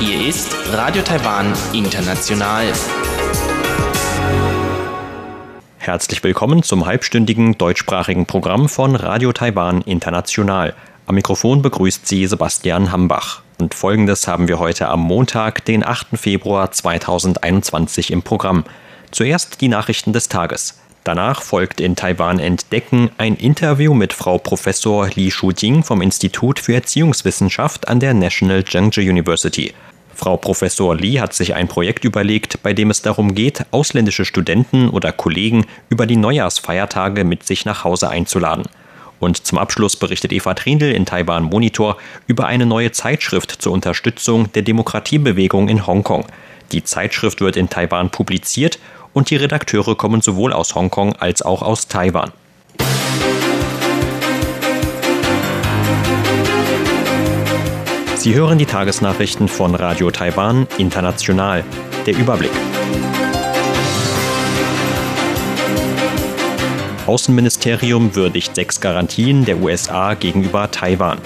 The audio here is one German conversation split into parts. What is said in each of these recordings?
Hier ist Radio Taiwan International. Herzlich willkommen zum halbstündigen deutschsprachigen Programm von Radio Taiwan International. Am Mikrofon begrüßt Sie Sebastian Hambach. Und folgendes haben wir heute am Montag, den 8. Februar 2021 im Programm. Zuerst die Nachrichten des Tages. Danach folgt in Taiwan Entdecken ein Interview mit Frau Professor Li Shujing vom Institut für Erziehungswissenschaft an der National Zhengzhou University. Frau Professor Li hat sich ein Projekt überlegt, bei dem es darum geht, ausländische Studenten oder Kollegen über die Neujahrsfeiertage mit sich nach Hause einzuladen. Und zum Abschluss berichtet Eva Trindl in Taiwan Monitor über eine neue Zeitschrift zur Unterstützung der Demokratiebewegung in Hongkong. Die Zeitschrift wird in Taiwan publiziert und die Redakteure kommen sowohl aus Hongkong als auch aus Taiwan. Sie hören die Tagesnachrichten von Radio Taiwan International. Der Überblick. Außenministerium würdigt sechs Garantien der USA gegenüber Taiwan.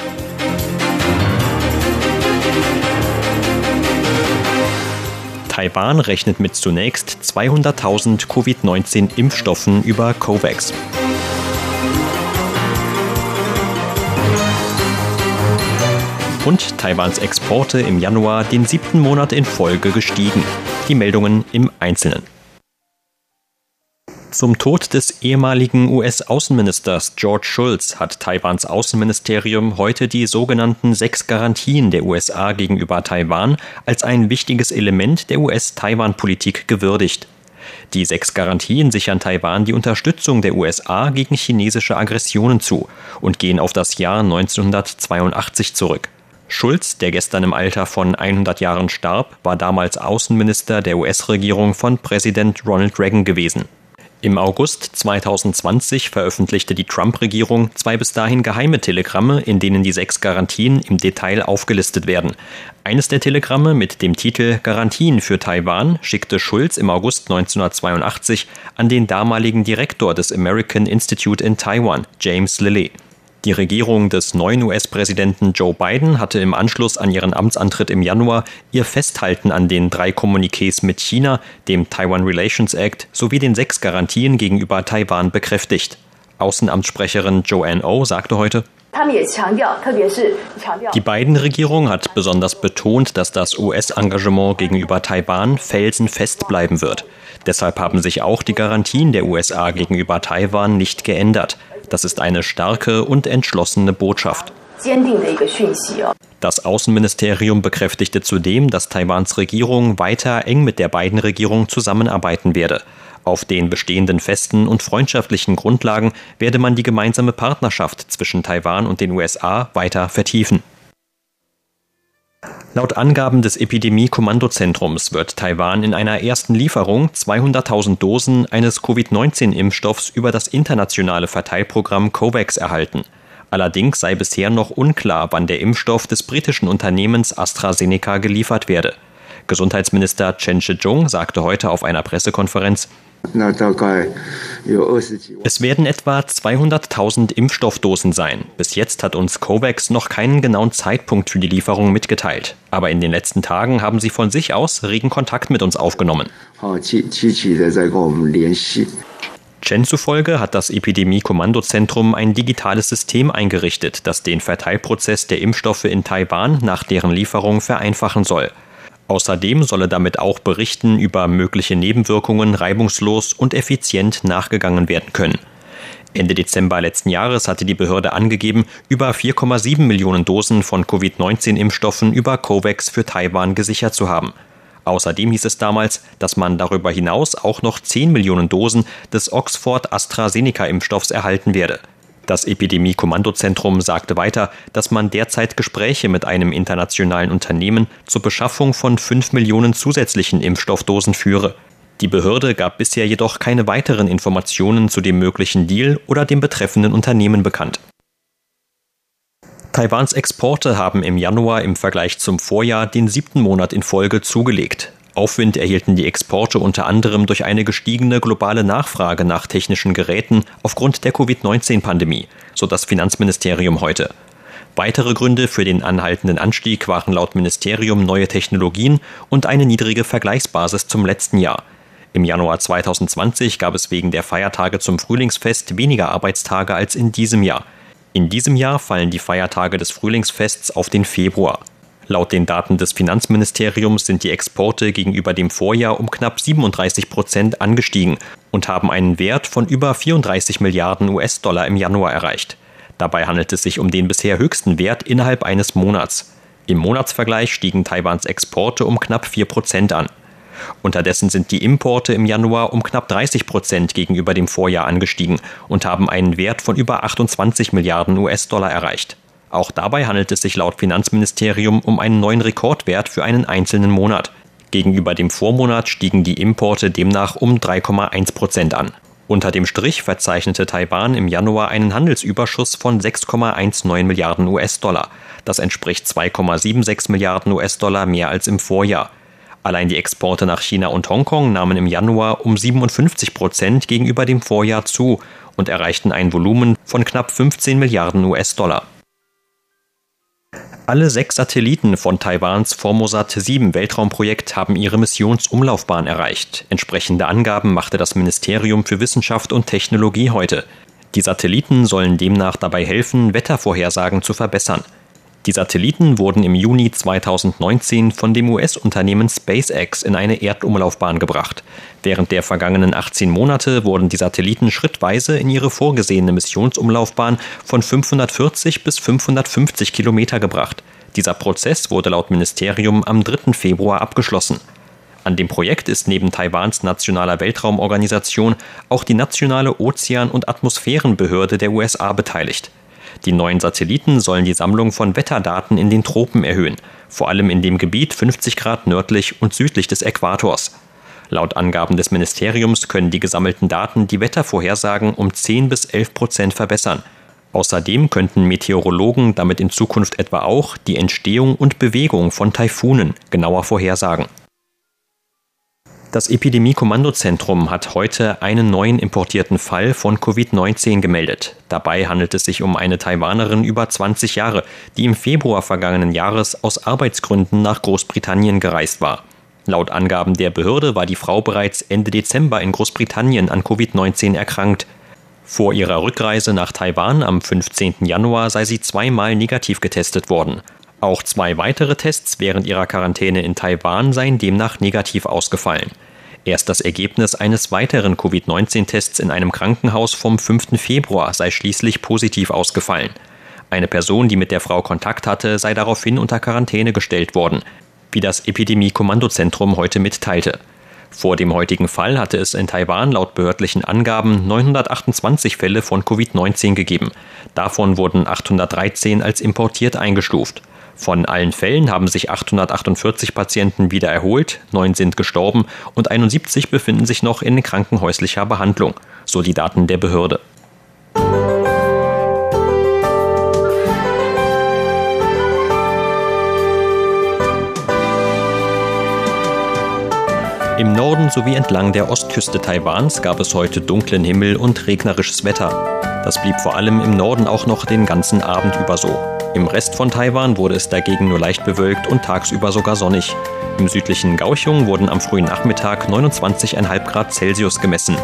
Taiwan rechnet mit zunächst 200.000 Covid-19-Impfstoffen über COVAX. Und Taiwans Exporte im Januar den siebten Monat in Folge gestiegen. Die Meldungen im Einzelnen. Zum Tod des ehemaligen US-Außenministers George Shultz hat Taiwans Außenministerium heute die sogenannten sechs Garantien der USA gegenüber Taiwan als ein wichtiges Element der US-Taiwan-Politik gewürdigt. Die sechs Garantien sichern Taiwan die Unterstützung der USA gegen chinesische Aggressionen zu und gehen auf das Jahr 1982 zurück. Schulz, der gestern im Alter von 100 Jahren starb, war damals Außenminister der US-Regierung von Präsident Ronald Reagan gewesen. Im August 2020 veröffentlichte die Trump-Regierung zwei bis dahin geheime Telegramme, in denen die sechs Garantien im Detail aufgelistet werden. Eines der Telegramme mit dem Titel Garantien für Taiwan schickte Schulz im August 1982 an den damaligen Direktor des American Institute in Taiwan, James Lilly. Die Regierung des neuen US-Präsidenten Joe Biden hatte im Anschluss an ihren Amtsantritt im Januar ihr Festhalten an den drei Kommuniqués mit China, dem Taiwan Relations Act sowie den sechs Garantien gegenüber Taiwan bekräftigt. Außenamtssprecherin Joanne O sagte heute, die Biden-Regierung hat besonders betont, dass das US-Engagement gegenüber Taiwan felsenfest bleiben wird. Deshalb haben sich auch die Garantien der USA gegenüber Taiwan nicht geändert. Das ist eine starke und entschlossene Botschaft. Das Außenministerium bekräftigte zudem, dass Taiwans Regierung weiter eng mit der beiden Regierung zusammenarbeiten werde. Auf den bestehenden festen und freundschaftlichen Grundlagen werde man die gemeinsame Partnerschaft zwischen Taiwan und den USA weiter vertiefen. Laut Angaben des Epidemie-Kommandozentrums wird Taiwan in einer ersten Lieferung 200.000 Dosen eines Covid-19-Impfstoffs über das internationale Verteilprogramm COVAX erhalten. Allerdings sei bisher noch unklar, wann der Impfstoff des britischen Unternehmens AstraZeneca geliefert werde. Gesundheitsminister Chen Shih-chung sagte heute auf einer Pressekonferenz, es werden etwa 200.000 Impfstoffdosen sein. Bis jetzt hat uns COVAX noch keinen genauen Zeitpunkt für die Lieferung mitgeteilt. Aber in den letzten Tagen haben sie von sich aus regen Kontakt mit uns aufgenommen. Chen zufolge hat das Epidemie-Kommandozentrum ein digitales System eingerichtet, das den Verteilprozess der Impfstoffe in Taiwan nach deren Lieferung vereinfachen soll. Außerdem solle damit auch Berichten über mögliche Nebenwirkungen reibungslos und effizient nachgegangen werden können. Ende Dezember letzten Jahres hatte die Behörde angegeben, über 4,7 Millionen Dosen von Covid-19-Impfstoffen über COVAX für Taiwan gesichert zu haben. Außerdem hieß es damals, dass man darüber hinaus auch noch 10 Millionen Dosen des Oxford AstraZeneca-Impfstoffs erhalten werde. Das Epidemie-Kommandozentrum sagte weiter, dass man derzeit Gespräche mit einem internationalen Unternehmen zur Beschaffung von 5 Millionen zusätzlichen Impfstoffdosen führe. Die Behörde gab bisher jedoch keine weiteren Informationen zu dem möglichen Deal oder dem betreffenden Unternehmen bekannt. Taiwans Exporte haben im Januar im Vergleich zum Vorjahr den siebten Monat in Folge zugelegt. Aufwind erhielten die Exporte unter anderem durch eine gestiegene globale Nachfrage nach technischen Geräten aufgrund der Covid-19-Pandemie, so das Finanzministerium heute. Weitere Gründe für den anhaltenden Anstieg waren laut Ministerium neue Technologien und eine niedrige Vergleichsbasis zum letzten Jahr. Im Januar 2020 gab es wegen der Feiertage zum Frühlingsfest weniger Arbeitstage als in diesem Jahr. In diesem Jahr fallen die Feiertage des Frühlingsfests auf den Februar. Laut den Daten des Finanzministeriums sind die Exporte gegenüber dem Vorjahr um knapp 37 Prozent angestiegen und haben einen Wert von über 34 Milliarden US-Dollar im Januar erreicht. Dabei handelt es sich um den bisher höchsten Wert innerhalb eines Monats. Im Monatsvergleich stiegen Taiwans Exporte um knapp 4 Prozent an. Unterdessen sind die Importe im Januar um knapp 30 Prozent gegenüber dem Vorjahr angestiegen und haben einen Wert von über 28 Milliarden US-Dollar erreicht. Auch dabei handelt es sich laut Finanzministerium um einen neuen Rekordwert für einen einzelnen Monat. Gegenüber dem Vormonat stiegen die Importe demnach um 3,1 Prozent an. Unter dem Strich verzeichnete Taiwan im Januar einen Handelsüberschuss von 6,19 Milliarden US-Dollar. Das entspricht 2,76 Milliarden US-Dollar mehr als im Vorjahr. Allein die Exporte nach China und Hongkong nahmen im Januar um 57 Prozent gegenüber dem Vorjahr zu und erreichten ein Volumen von knapp 15 Milliarden US-Dollar. Alle sechs Satelliten von Taiwans Formosat 7 Weltraumprojekt haben ihre Missionsumlaufbahn erreicht. Entsprechende Angaben machte das Ministerium für Wissenschaft und Technologie heute. Die Satelliten sollen demnach dabei helfen, Wettervorhersagen zu verbessern. Die Satelliten wurden im Juni 2019 von dem US-Unternehmen SpaceX in eine Erdumlaufbahn gebracht. Während der vergangenen 18 Monate wurden die Satelliten schrittweise in ihre vorgesehene Missionsumlaufbahn von 540 bis 550 Kilometer gebracht. Dieser Prozess wurde laut Ministerium am 3. Februar abgeschlossen. An dem Projekt ist neben Taiwans nationaler Weltraumorganisation auch die nationale Ozean- und Atmosphärenbehörde der USA beteiligt. Die neuen Satelliten sollen die Sammlung von Wetterdaten in den Tropen erhöhen, vor allem in dem Gebiet 50 Grad nördlich und südlich des Äquators. Laut Angaben des Ministeriums können die gesammelten Daten die Wettervorhersagen um 10 bis 11 Prozent verbessern. Außerdem könnten Meteorologen damit in Zukunft etwa auch die Entstehung und Bewegung von Taifunen genauer vorhersagen. Das Epidemie-Kommandozentrum hat heute einen neuen importierten Fall von Covid-19 gemeldet. Dabei handelt es sich um eine Taiwanerin über 20 Jahre, die im Februar vergangenen Jahres aus Arbeitsgründen nach Großbritannien gereist war. Laut Angaben der Behörde war die Frau bereits Ende Dezember in Großbritannien an Covid-19 erkrankt. Vor ihrer Rückreise nach Taiwan am 15. Januar sei sie zweimal negativ getestet worden. Auch zwei weitere Tests während ihrer Quarantäne in Taiwan seien demnach negativ ausgefallen. Erst das Ergebnis eines weiteren Covid-19-Tests in einem Krankenhaus vom 5. Februar sei schließlich positiv ausgefallen. Eine Person, die mit der Frau Kontakt hatte, sei daraufhin unter Quarantäne gestellt worden, wie das Epidemie-Kommandozentrum heute mitteilte. Vor dem heutigen Fall hatte es in Taiwan laut behördlichen Angaben 928 Fälle von Covid-19 gegeben. Davon wurden 813 als importiert eingestuft. Von allen Fällen haben sich 848 Patienten wieder erholt, neun sind gestorben und 71 befinden sich noch in krankenhäuslicher Behandlung, so die Daten der Behörde. Im Norden sowie entlang der Ostküste Taiwans gab es heute dunklen Himmel und regnerisches Wetter. Das blieb vor allem im Norden auch noch den ganzen Abend über so. Im Rest von Taiwan wurde es dagegen nur leicht bewölkt und tagsüber sogar sonnig. Im südlichen Gauchung wurden am frühen Nachmittag 29,5 Grad Celsius gemessen.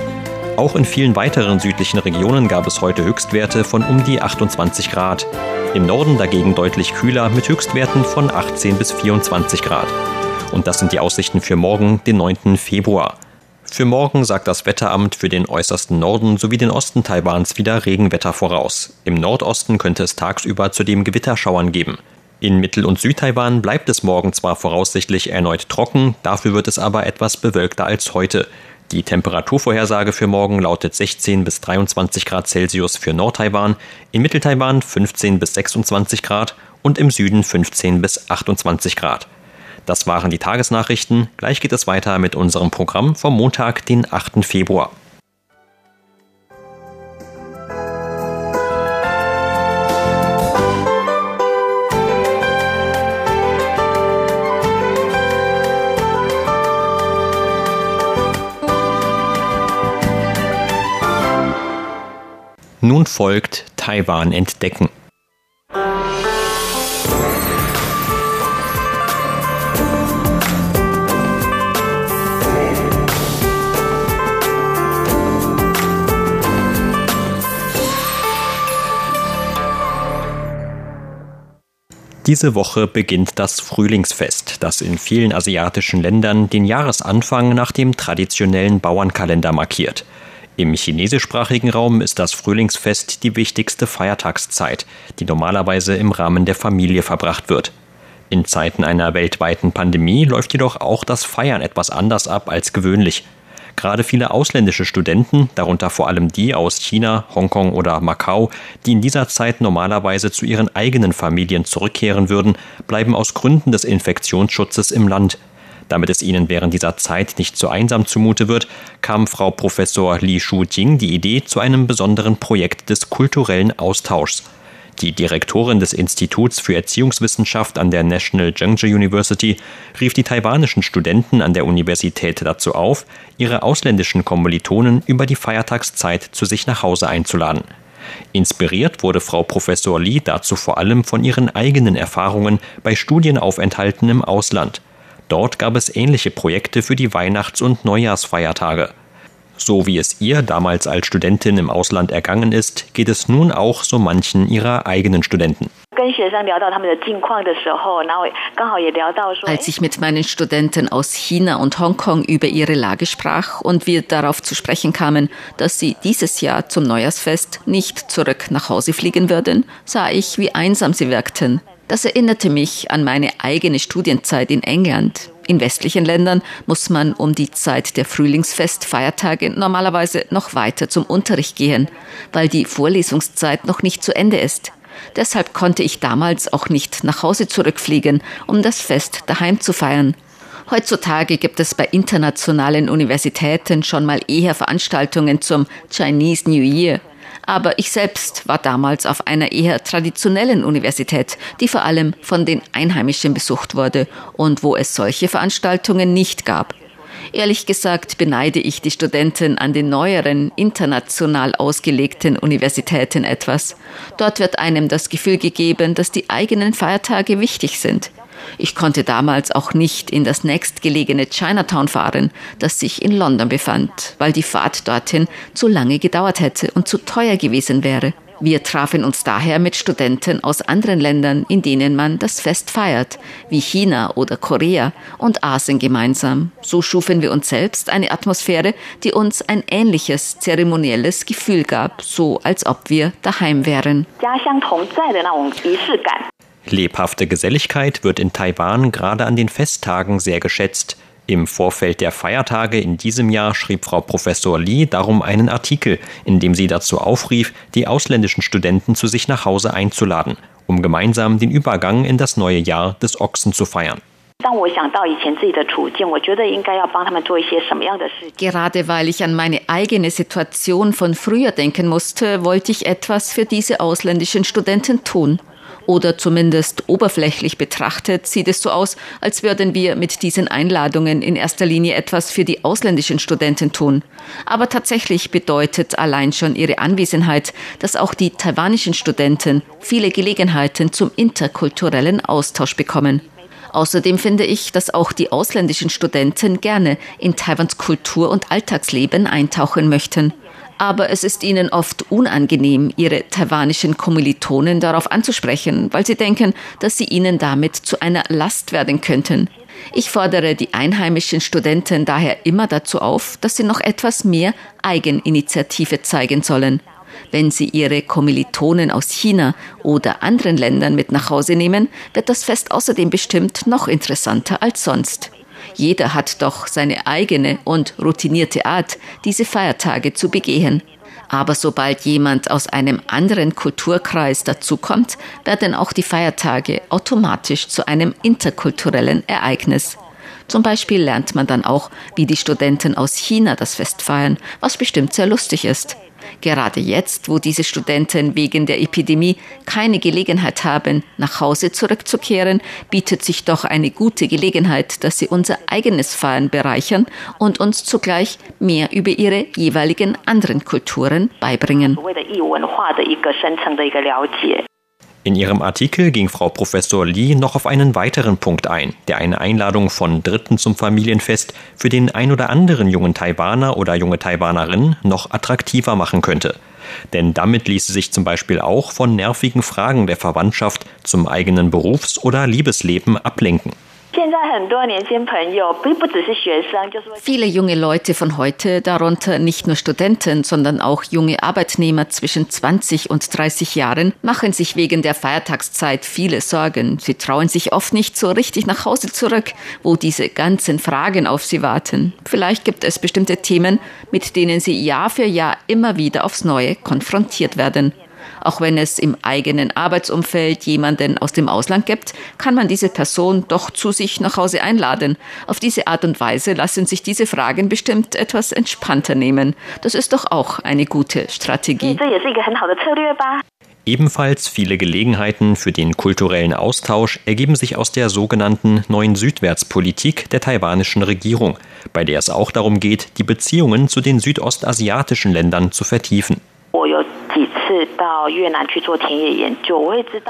Auch in vielen weiteren südlichen Regionen gab es heute Höchstwerte von um die 28 Grad. Im Norden dagegen deutlich kühler mit Höchstwerten von 18 bis 24 Grad. Und das sind die Aussichten für morgen, den 9. Februar. Für morgen sagt das Wetteramt für den äußersten Norden sowie den Osten Taiwans wieder Regenwetter voraus. Im Nordosten könnte es tagsüber zudem Gewitterschauern geben. In Mittel- und Südtaiwan bleibt es morgen zwar voraussichtlich erneut trocken, dafür wird es aber etwas bewölkter als heute. Die Temperaturvorhersage für morgen lautet 16 bis 23 Grad Celsius für Nordtaiwan, in Mitteltaiwan 15 bis 26 Grad und im Süden 15 bis 28 Grad. Das waren die Tagesnachrichten. Gleich geht es weiter mit unserem Programm vom Montag, den 8. Februar. Nun folgt Taiwan entdecken. Diese Woche beginnt das Frühlingsfest, das in vielen asiatischen Ländern den Jahresanfang nach dem traditionellen Bauernkalender markiert. Im chinesischsprachigen Raum ist das Frühlingsfest die wichtigste Feiertagszeit, die normalerweise im Rahmen der Familie verbracht wird. In Zeiten einer weltweiten Pandemie läuft jedoch auch das Feiern etwas anders ab als gewöhnlich. Gerade viele ausländische Studenten, darunter vor allem die aus China, Hongkong oder Macau, die in dieser Zeit normalerweise zu ihren eigenen Familien zurückkehren würden, bleiben aus Gründen des Infektionsschutzes im Land. Damit es ihnen während dieser Zeit nicht zu einsam zumute wird, kam Frau Professor Li Shu-Jing die Idee zu einem besonderen Projekt des kulturellen Austauschs. Die Direktorin des Instituts für Erziehungswissenschaft an der National Zhengzhou University rief die taiwanischen Studenten an der Universität dazu auf, ihre ausländischen Kommilitonen über die Feiertagszeit zu sich nach Hause einzuladen. Inspiriert wurde Frau Professor Li dazu vor allem von ihren eigenen Erfahrungen bei Studienaufenthalten im Ausland. Dort gab es ähnliche Projekte für die Weihnachts- und Neujahrsfeiertage. So wie es ihr damals als Studentin im Ausland ergangen ist, geht es nun auch so manchen ihrer eigenen Studenten. Als ich mit meinen Studenten aus China und Hongkong über ihre Lage sprach und wir darauf zu sprechen kamen, dass sie dieses Jahr zum Neujahrsfest nicht zurück nach Hause fliegen würden, sah ich, wie einsam sie wirkten. Das erinnerte mich an meine eigene Studienzeit in England. In westlichen Ländern muss man um die Zeit der Frühlingsfestfeiertage normalerweise noch weiter zum Unterricht gehen, weil die Vorlesungszeit noch nicht zu Ende ist. Deshalb konnte ich damals auch nicht nach Hause zurückfliegen, um das Fest daheim zu feiern. Heutzutage gibt es bei internationalen Universitäten schon mal eher Veranstaltungen zum Chinese New Year aber ich selbst war damals auf einer eher traditionellen Universität, die vor allem von den Einheimischen besucht wurde und wo es solche Veranstaltungen nicht gab. Ehrlich gesagt beneide ich die Studenten an den neueren, international ausgelegten Universitäten etwas. Dort wird einem das Gefühl gegeben, dass die eigenen Feiertage wichtig sind. Ich konnte damals auch nicht in das nächstgelegene Chinatown fahren, das sich in London befand, weil die Fahrt dorthin zu lange gedauert hätte und zu teuer gewesen wäre. Wir trafen uns daher mit Studenten aus anderen Ländern, in denen man das Fest feiert, wie China oder Korea, und aßen gemeinsam. So schufen wir uns selbst eine Atmosphäre, die uns ein ähnliches zeremonielles Gefühl gab, so als ob wir daheim wären. Lebhafte Geselligkeit wird in Taiwan gerade an den Festtagen sehr geschätzt. Im Vorfeld der Feiertage in diesem Jahr schrieb Frau Professor Li darum einen Artikel, in dem sie dazu aufrief, die ausländischen Studenten zu sich nach Hause einzuladen, um gemeinsam den Übergang in das neue Jahr des Ochsen zu feiern. Gerade weil ich an meine eigene Situation von früher denken musste, wollte ich etwas für diese ausländischen Studenten tun. Oder zumindest oberflächlich betrachtet sieht es so aus, als würden wir mit diesen Einladungen in erster Linie etwas für die ausländischen Studenten tun. Aber tatsächlich bedeutet allein schon ihre Anwesenheit, dass auch die taiwanischen Studenten viele Gelegenheiten zum interkulturellen Austausch bekommen. Außerdem finde ich, dass auch die ausländischen Studenten gerne in Taiwans Kultur und Alltagsleben eintauchen möchten aber es ist ihnen oft unangenehm, ihre taiwanischen Kommilitonen darauf anzusprechen, weil sie denken, dass sie ihnen damit zu einer Last werden könnten. Ich fordere die einheimischen Studenten daher immer dazu auf, dass sie noch etwas mehr Eigeninitiative zeigen sollen. Wenn sie ihre Kommilitonen aus China oder anderen Ländern mit nach Hause nehmen, wird das Fest außerdem bestimmt noch interessanter als sonst. Jeder hat doch seine eigene und routinierte Art, diese Feiertage zu begehen. Aber sobald jemand aus einem anderen Kulturkreis dazukommt, werden auch die Feiertage automatisch zu einem interkulturellen Ereignis. Zum Beispiel lernt man dann auch, wie die Studenten aus China das Fest feiern, was bestimmt sehr lustig ist. Gerade jetzt, wo diese Studenten wegen der Epidemie keine Gelegenheit haben, nach Hause zurückzukehren, bietet sich doch eine gute Gelegenheit, dass sie unser eigenes Feiern bereichern und uns zugleich mehr über ihre jeweiligen anderen Kulturen beibringen. In ihrem Artikel ging Frau Professor Lee noch auf einen weiteren Punkt ein, der eine Einladung von Dritten zum Familienfest für den ein oder anderen jungen Taiwaner oder junge Taiwanerin noch attraktiver machen könnte. Denn damit ließe sich zum Beispiel auch von nervigen Fragen der Verwandtschaft zum eigenen Berufs- oder Liebesleben ablenken. Viele junge Leute von heute, darunter nicht nur Studenten, sondern auch junge Arbeitnehmer zwischen 20 und 30 Jahren, machen sich wegen der Feiertagszeit viele Sorgen. Sie trauen sich oft nicht so richtig nach Hause zurück, wo diese ganzen Fragen auf sie warten. Vielleicht gibt es bestimmte Themen, mit denen sie Jahr für Jahr immer wieder aufs Neue konfrontiert werden. Auch wenn es im eigenen Arbeitsumfeld jemanden aus dem Ausland gibt, kann man diese Person doch zu sich nach Hause einladen. Auf diese Art und Weise lassen sich diese Fragen bestimmt etwas entspannter nehmen. Das ist doch auch eine gute Strategie. Ebenfalls viele Gelegenheiten für den kulturellen Austausch ergeben sich aus der sogenannten neuen Südwärtspolitik der taiwanischen Regierung, bei der es auch darum geht, die Beziehungen zu den südostasiatischen Ländern zu vertiefen.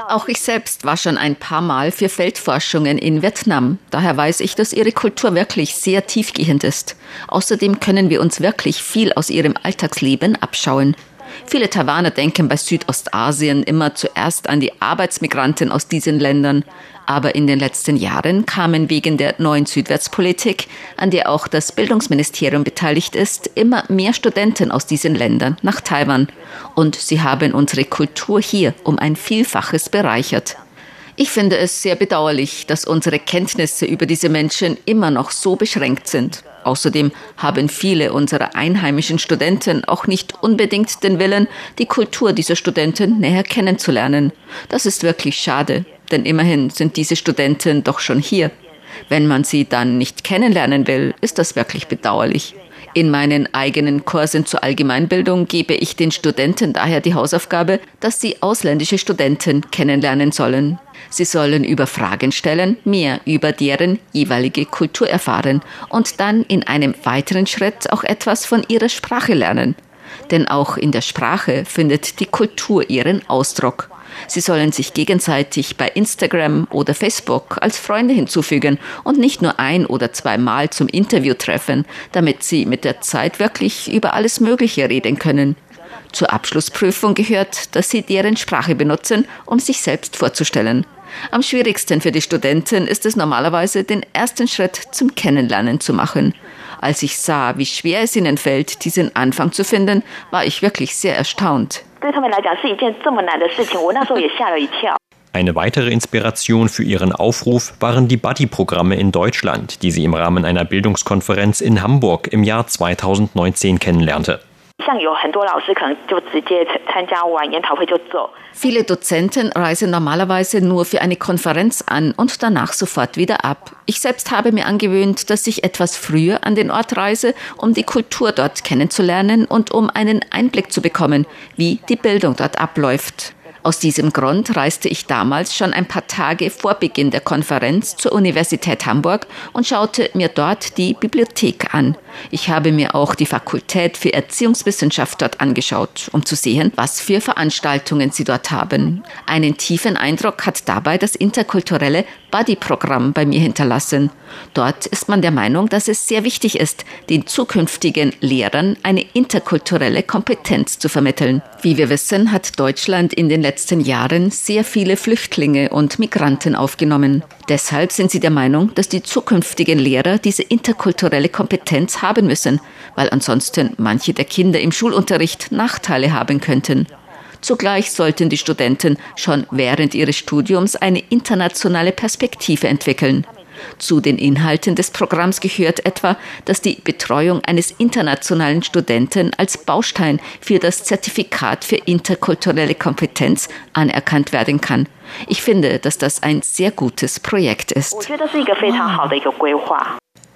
Auch ich selbst war schon ein paar Mal für Feldforschungen in Vietnam. Daher weiß ich, dass ihre Kultur wirklich sehr tiefgehend ist. Außerdem können wir uns wirklich viel aus ihrem Alltagsleben abschauen. Viele Taiwaner denken bei Südostasien immer zuerst an die Arbeitsmigranten aus diesen Ländern. Aber in den letzten Jahren kamen wegen der neuen Südwärtspolitik, an der auch das Bildungsministerium beteiligt ist, immer mehr Studenten aus diesen Ländern nach Taiwan. Und sie haben unsere Kultur hier um ein Vielfaches bereichert. Ich finde es sehr bedauerlich, dass unsere Kenntnisse über diese Menschen immer noch so beschränkt sind. Außerdem haben viele unserer einheimischen Studenten auch nicht unbedingt den Willen, die Kultur dieser Studenten näher kennenzulernen. Das ist wirklich schade, denn immerhin sind diese Studenten doch schon hier. Wenn man sie dann nicht kennenlernen will, ist das wirklich bedauerlich. In meinen eigenen Kursen zur Allgemeinbildung gebe ich den Studenten daher die Hausaufgabe, dass sie ausländische Studenten kennenlernen sollen. Sie sollen über Fragen stellen, mehr über deren jeweilige Kultur erfahren und dann in einem weiteren Schritt auch etwas von ihrer Sprache lernen. Denn auch in der Sprache findet die Kultur ihren Ausdruck. Sie sollen sich gegenseitig bei Instagram oder Facebook als Freunde hinzufügen und nicht nur ein oder zweimal zum Interview treffen, damit sie mit der Zeit wirklich über alles Mögliche reden können. Zur Abschlussprüfung gehört, dass sie deren Sprache benutzen, um sich selbst vorzustellen. Am schwierigsten für die Studenten ist es normalerweise, den ersten Schritt zum Kennenlernen zu machen. Als ich sah, wie schwer es ihnen fällt, diesen Anfang zu finden, war ich wirklich sehr erstaunt. Eine weitere Inspiration für ihren Aufruf waren die Buddy-Programme in Deutschland, die sie im Rahmen einer Bildungskonferenz in Hamburg im Jahr 2019 kennenlernte. Viele Dozenten reisen normalerweise nur für eine Konferenz an und danach sofort wieder ab. Ich selbst habe mir angewöhnt, dass ich etwas früher an den Ort reise, um die Kultur dort kennenzulernen und um einen Einblick zu bekommen, wie die Bildung dort abläuft. Aus diesem Grund reiste ich damals schon ein paar Tage vor Beginn der Konferenz zur Universität Hamburg und schaute mir dort die Bibliothek an. Ich habe mir auch die Fakultät für Erziehungswissenschaft dort angeschaut, um zu sehen, was für Veranstaltungen sie dort haben. Einen tiefen Eindruck hat dabei das interkulturelle Buddy-Programm bei mir hinterlassen. Dort ist man der Meinung, dass es sehr wichtig ist, den zukünftigen Lehrern eine interkulturelle Kompetenz zu vermitteln. Wie wir wissen, hat Deutschland in den letzten Jahren sehr viele Flüchtlinge und Migranten aufgenommen. Deshalb sind sie der Meinung, dass die zukünftigen Lehrer diese interkulturelle Kompetenz haben müssen, weil ansonsten manche der Kinder im Schulunterricht Nachteile haben könnten. Zugleich sollten die Studenten schon während ihres Studiums eine internationale Perspektive entwickeln. Zu den Inhalten des Programms gehört etwa, dass die Betreuung eines internationalen Studenten als Baustein für das Zertifikat für interkulturelle Kompetenz anerkannt werden kann. Ich finde, dass das ein sehr gutes Projekt ist.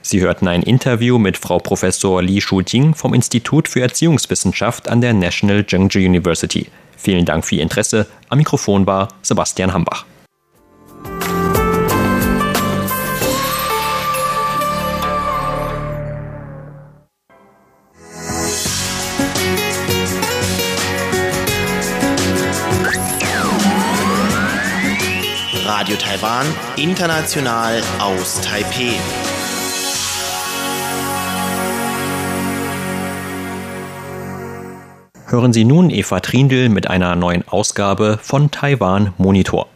Sie hörten ein Interview mit Frau Professor Li Shujing vom Institut für Erziehungswissenschaft an der National Zhengzhou University. Vielen Dank für Ihr Interesse. Am Mikrofon war Sebastian Hambach. Taiwan, international aus Taipeh. Hören Sie nun Eva Trindl mit einer neuen Ausgabe von Taiwan Monitor.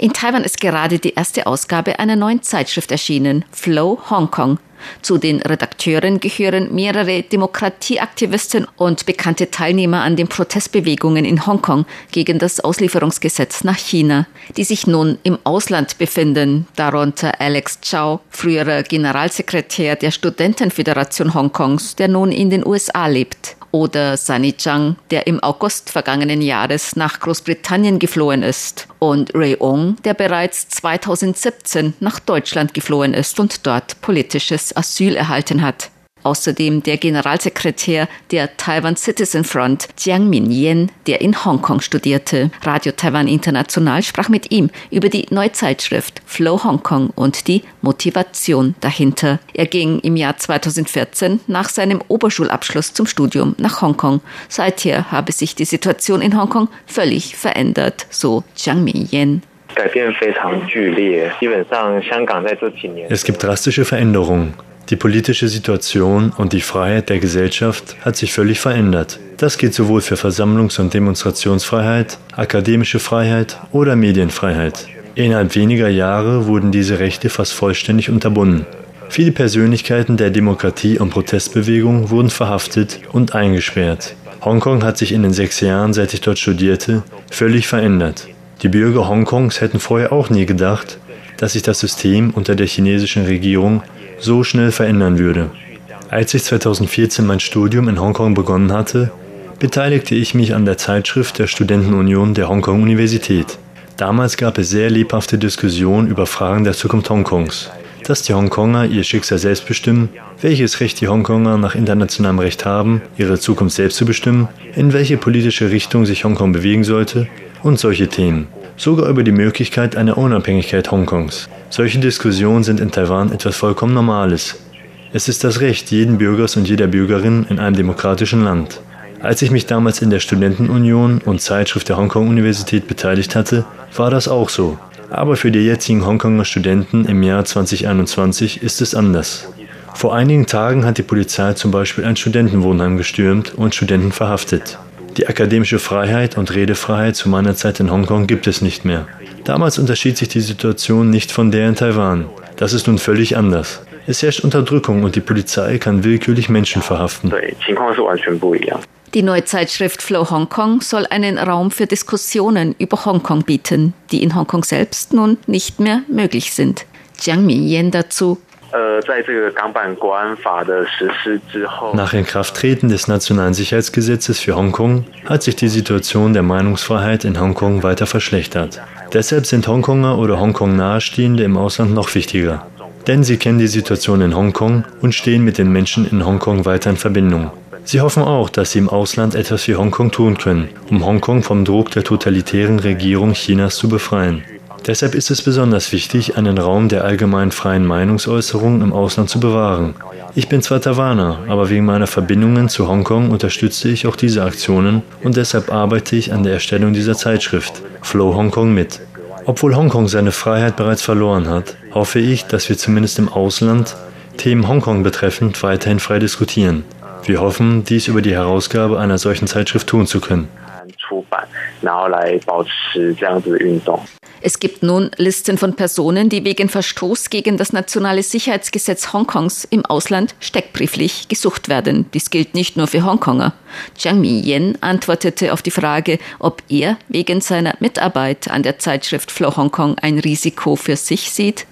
In Taiwan ist gerade die erste Ausgabe einer neuen Zeitschrift erschienen, Flow Hong Kong. Zu den Redakteuren gehören mehrere Demokratieaktivisten und bekannte Teilnehmer an den Protestbewegungen in Hongkong gegen das Auslieferungsgesetz nach China, die sich nun im Ausland befinden, darunter Alex Chow, früherer Generalsekretär der Studentenföderation Hongkongs, der nun in den USA lebt oder Sunny Chang, der im August vergangenen Jahres nach Großbritannien geflohen ist, und Ray Ong, der bereits 2017 nach Deutschland geflohen ist und dort politisches Asyl erhalten hat. Außerdem der Generalsekretär der Taiwan Citizen Front, Jiang Min-yen, der in Hongkong studierte. Radio Taiwan International sprach mit ihm über die Neuzeitschrift Flow Hongkong und die Motivation dahinter. Er ging im Jahr 2014 nach seinem Oberschulabschluss zum Studium nach Hongkong. Seither habe sich die Situation in Hongkong völlig verändert, so Jiang Min-yen. Es gibt drastische Veränderungen. Die politische Situation und die Freiheit der Gesellschaft hat sich völlig verändert. Das gilt sowohl für Versammlungs- und Demonstrationsfreiheit, akademische Freiheit oder Medienfreiheit. Innerhalb weniger Jahre wurden diese Rechte fast vollständig unterbunden. Viele Persönlichkeiten der Demokratie- und Protestbewegung wurden verhaftet und eingesperrt. Hongkong hat sich in den sechs Jahren, seit ich dort studierte, völlig verändert. Die Bürger Hongkongs hätten vorher auch nie gedacht, dass sich das System unter der chinesischen Regierung so schnell verändern würde. Als ich 2014 mein Studium in Hongkong begonnen hatte, beteiligte ich mich an der Zeitschrift der Studentenunion der Hongkong Universität. Damals gab es sehr lebhafte Diskussionen über Fragen der Zukunft Hongkongs. Dass die Hongkonger ihr Schicksal selbst bestimmen, welches Recht die Hongkonger nach internationalem Recht haben, ihre Zukunft selbst zu bestimmen, in welche politische Richtung sich Hongkong bewegen sollte und solche Themen. Sogar über die Möglichkeit einer Unabhängigkeit Hongkongs. Solche Diskussionen sind in Taiwan etwas vollkommen Normales. Es ist das Recht jeden Bürgers und jeder Bürgerin in einem demokratischen Land. Als ich mich damals in der Studentenunion und Zeitschrift der Hongkong-Universität beteiligt hatte, war das auch so. Aber für die jetzigen Hongkonger Studenten im Jahr 2021 ist es anders. Vor einigen Tagen hat die Polizei zum Beispiel ein Studentenwohnheim gestürmt und Studenten verhaftet. Die akademische Freiheit und Redefreiheit zu meiner Zeit in Hongkong gibt es nicht mehr. Damals unterschied sich die Situation nicht von der in Taiwan. Das ist nun völlig anders. Es herrscht Unterdrückung und die Polizei kann willkürlich Menschen verhaften. Die neue Zeitschrift Flow Hongkong soll einen Raum für Diskussionen über Hongkong bieten, die in Hongkong selbst nun nicht mehr möglich sind. Jiang Minyan dazu. Nach Inkrafttreten des Nationalen Sicherheitsgesetzes für Hongkong hat sich die Situation der Meinungsfreiheit in Hongkong weiter verschlechtert. Deshalb sind Hongkonger oder Hongkong nahestehende im Ausland noch wichtiger. Denn sie kennen die Situation in Hongkong und stehen mit den Menschen in Hongkong weiter in Verbindung. Sie hoffen auch, dass sie im Ausland etwas für Hongkong tun können, um Hongkong vom Druck der totalitären Regierung Chinas zu befreien. Deshalb ist es besonders wichtig, einen Raum der allgemein freien Meinungsäußerung im Ausland zu bewahren. Ich bin zwar Taiwaner, aber wegen meiner Verbindungen zu Hongkong unterstütze ich auch diese Aktionen und deshalb arbeite ich an der Erstellung dieser Zeitschrift Flow Hongkong mit. Obwohl Hongkong seine Freiheit bereits verloren hat, hoffe ich, dass wir zumindest im Ausland Themen Hongkong betreffend weiterhin frei diskutieren. Wir hoffen, dies über die Herausgabe einer solchen Zeitschrift tun zu können. Es gibt nun Listen von Personen, die wegen Verstoß gegen das nationale Sicherheitsgesetz Hongkongs im Ausland steckbrieflich gesucht werden. Dies gilt nicht nur für Hongkonger. Jiang Mi-yen antwortete auf die Frage, ob er wegen seiner Mitarbeit an der Zeitschrift Flow Hongkong ein Risiko für sich sieht.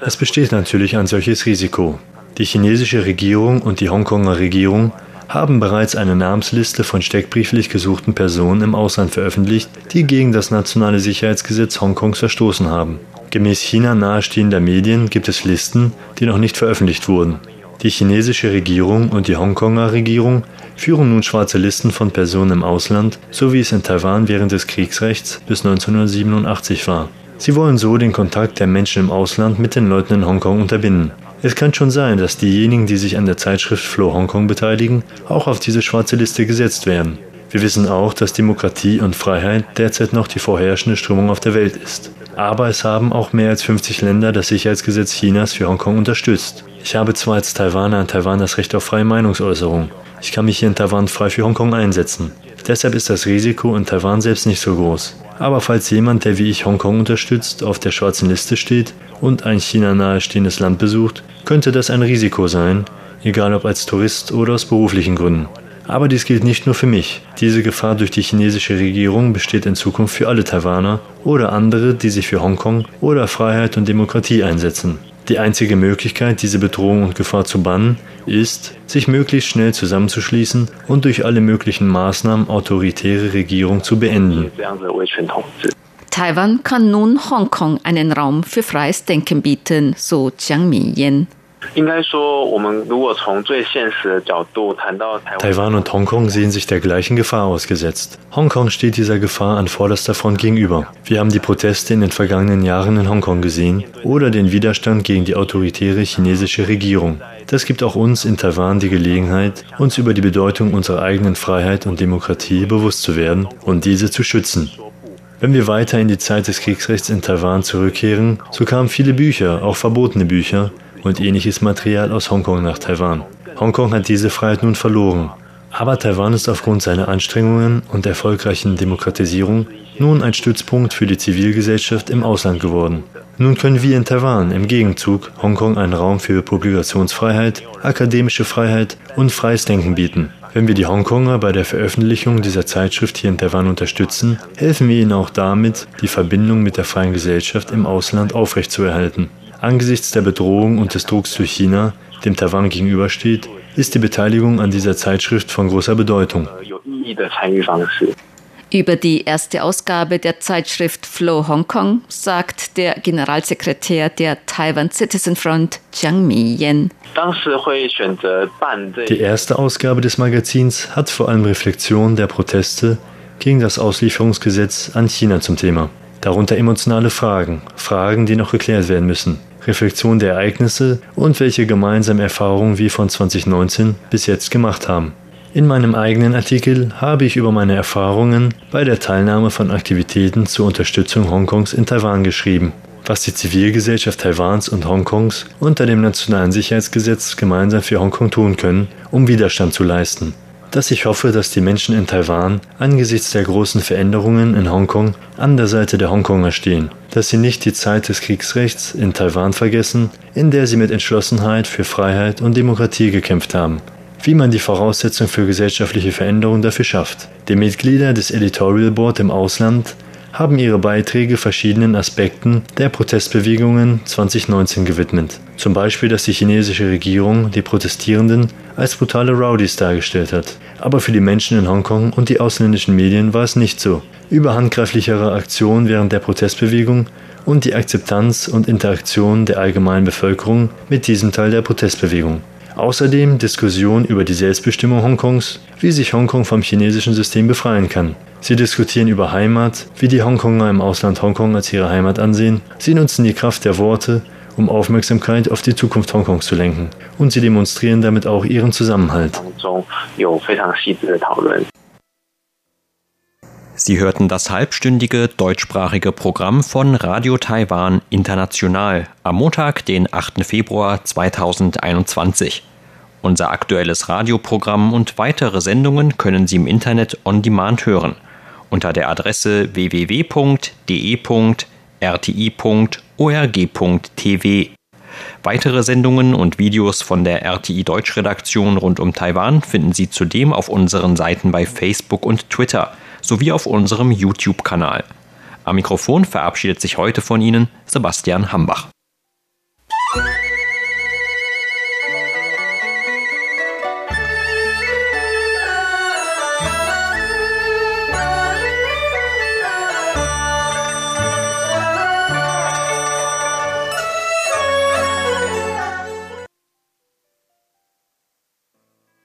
Es besteht natürlich ein solches Risiko. Die chinesische Regierung und die Hongkonger Regierung haben bereits eine Namensliste von steckbrieflich gesuchten Personen im Ausland veröffentlicht, die gegen das nationale Sicherheitsgesetz Hongkongs verstoßen haben. Gemäß China nahestehender Medien gibt es Listen, die noch nicht veröffentlicht wurden. Die chinesische Regierung und die Hongkonger Regierung führen nun schwarze Listen von Personen im Ausland, so wie es in Taiwan während des Kriegsrechts bis 1987 war. Sie wollen so den Kontakt der Menschen im Ausland mit den Leuten in Hongkong unterbinden. Es kann schon sein, dass diejenigen, die sich an der Zeitschrift Flow Hongkong beteiligen, auch auf diese schwarze Liste gesetzt werden. Wir wissen auch, dass Demokratie und Freiheit derzeit noch die vorherrschende Strömung auf der Welt ist. Aber es haben auch mehr als 50 Länder das Sicherheitsgesetz Chinas für Hongkong unterstützt. Ich habe zwar als Taiwaner in Taiwan das Recht auf freie Meinungsäußerung. Ich kann mich hier in Taiwan frei für Hongkong einsetzen. Deshalb ist das Risiko in Taiwan selbst nicht so groß. Aber falls jemand, der wie ich Hongkong unterstützt, auf der schwarzen Liste steht und ein China nahestehendes Land besucht, könnte das ein Risiko sein, egal ob als Tourist oder aus beruflichen Gründen. Aber dies gilt nicht nur für mich. Diese Gefahr durch die chinesische Regierung besteht in Zukunft für alle Taiwaner oder andere, die sich für Hongkong oder Freiheit und Demokratie einsetzen. Die einzige Möglichkeit, diese Bedrohung und Gefahr zu bannen, ist, sich möglichst schnell zusammenzuschließen und durch alle möglichen Maßnahmen autoritäre Regierung zu beenden. Taiwan kann nun Hongkong einen Raum für freies Denken bieten, so Jiang Minyan. Taiwan und Hongkong sehen sich der gleichen Gefahr ausgesetzt. Hongkong steht dieser Gefahr an vorderster Front gegenüber. Wir haben die Proteste in den vergangenen Jahren in Hongkong gesehen oder den Widerstand gegen die autoritäre chinesische Regierung. Das gibt auch uns in Taiwan die Gelegenheit, uns über die Bedeutung unserer eigenen Freiheit und Demokratie bewusst zu werden und diese zu schützen. Wenn wir weiter in die Zeit des Kriegsrechts in Taiwan zurückkehren, so kamen viele Bücher, auch verbotene Bücher, und ähnliches Material aus Hongkong nach Taiwan. Hongkong hat diese Freiheit nun verloren. Aber Taiwan ist aufgrund seiner Anstrengungen und erfolgreichen Demokratisierung nun ein Stützpunkt für die Zivilgesellschaft im Ausland geworden. Nun können wir in Taiwan im Gegenzug Hongkong einen Raum für Publikationsfreiheit, akademische Freiheit und freies Denken bieten. Wenn wir die Hongkonger bei der Veröffentlichung dieser Zeitschrift hier in Taiwan unterstützen, helfen wir ihnen auch damit, die Verbindung mit der freien Gesellschaft im Ausland aufrechtzuerhalten. Angesichts der Bedrohung und des Drucks durch China, dem Taiwan gegenübersteht, ist die Beteiligung an dieser Zeitschrift von großer Bedeutung. Über die erste Ausgabe der Zeitschrift Flow Hong Kong sagt der Generalsekretär der Taiwan Citizen Front, Jiang Mi-yen. Die erste Ausgabe des Magazins hat vor allem Reflexionen der Proteste gegen das Auslieferungsgesetz an China zum Thema. Darunter emotionale Fragen, Fragen, die noch geklärt werden müssen. Reflexion der Ereignisse und welche gemeinsamen Erfahrungen wir von 2019 bis jetzt gemacht haben. In meinem eigenen Artikel habe ich über meine Erfahrungen bei der Teilnahme von Aktivitäten zur Unterstützung Hongkongs in Taiwan geschrieben, was die Zivilgesellschaft Taiwans und Hongkongs unter dem Nationalen Sicherheitsgesetz gemeinsam für Hongkong tun können, um Widerstand zu leisten. Dass ich hoffe, dass die Menschen in Taiwan angesichts der großen Veränderungen in Hongkong an der Seite der Hongkonger stehen, dass sie nicht die Zeit des Kriegsrechts in Taiwan vergessen, in der sie mit Entschlossenheit für Freiheit und Demokratie gekämpft haben, wie man die Voraussetzung für gesellschaftliche Veränderung dafür schafft. Die Mitglieder des Editorial Board im Ausland haben ihre Beiträge verschiedenen Aspekten der Protestbewegungen 2019 gewidmet. Zum Beispiel, dass die chinesische Regierung die Protestierenden als brutale Rowdies dargestellt hat. Aber für die Menschen in Hongkong und die ausländischen Medien war es nicht so. Über handgreiflichere Aktionen während der Protestbewegung und die Akzeptanz und Interaktion der allgemeinen Bevölkerung mit diesem Teil der Protestbewegung. Außerdem Diskussion über die Selbstbestimmung Hongkongs, wie sich Hongkong vom chinesischen System befreien kann. Sie diskutieren über Heimat, wie die Hongkonger im Ausland Hongkong als ihre Heimat ansehen. Sie nutzen die Kraft der Worte, um Aufmerksamkeit auf die Zukunft Hongkongs zu lenken. Und sie demonstrieren damit auch ihren Zusammenhalt. Sie hörten das halbstündige deutschsprachige Programm von Radio Taiwan International am Montag, den 8. Februar 2021. Unser aktuelles Radioprogramm und weitere Sendungen können Sie im Internet on demand hören unter der Adresse www.de.rti.org.tv. Weitere Sendungen und Videos von der RTI Deutschredaktion rund um Taiwan finden Sie zudem auf unseren Seiten bei Facebook und Twitter sowie auf unserem YouTube-Kanal. Am Mikrofon verabschiedet sich heute von Ihnen Sebastian Hambach.